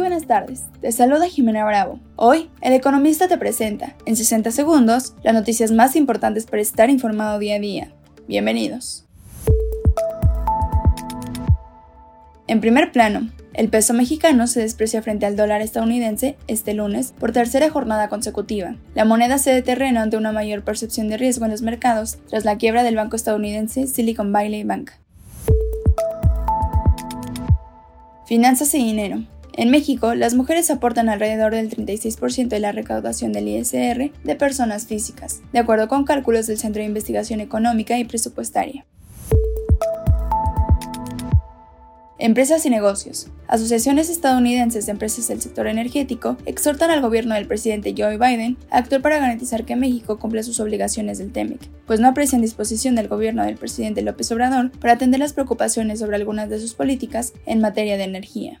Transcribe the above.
buenas tardes, te saluda Jimena Bravo. Hoy, El Economista te presenta, en 60 segundos, las noticias más importantes para estar informado día a día. Bienvenidos. En primer plano, el peso mexicano se desprecia frente al dólar estadounidense este lunes por tercera jornada consecutiva. La moneda cede terreno ante una mayor percepción de riesgo en los mercados tras la quiebra del banco estadounidense Silicon Valley Bank. Finanzas y dinero. En México, las mujeres aportan alrededor del 36% de la recaudación del ISR de personas físicas, de acuerdo con cálculos del Centro de Investigación Económica y Presupuestaria. Empresas y negocios. Asociaciones estadounidenses de empresas del sector energético exhortan al gobierno del presidente Joe Biden a actuar para garantizar que México cumpla sus obligaciones del TEMEC, pues no aprecian disposición del gobierno del presidente López Obrador para atender las preocupaciones sobre algunas de sus políticas en materia de energía.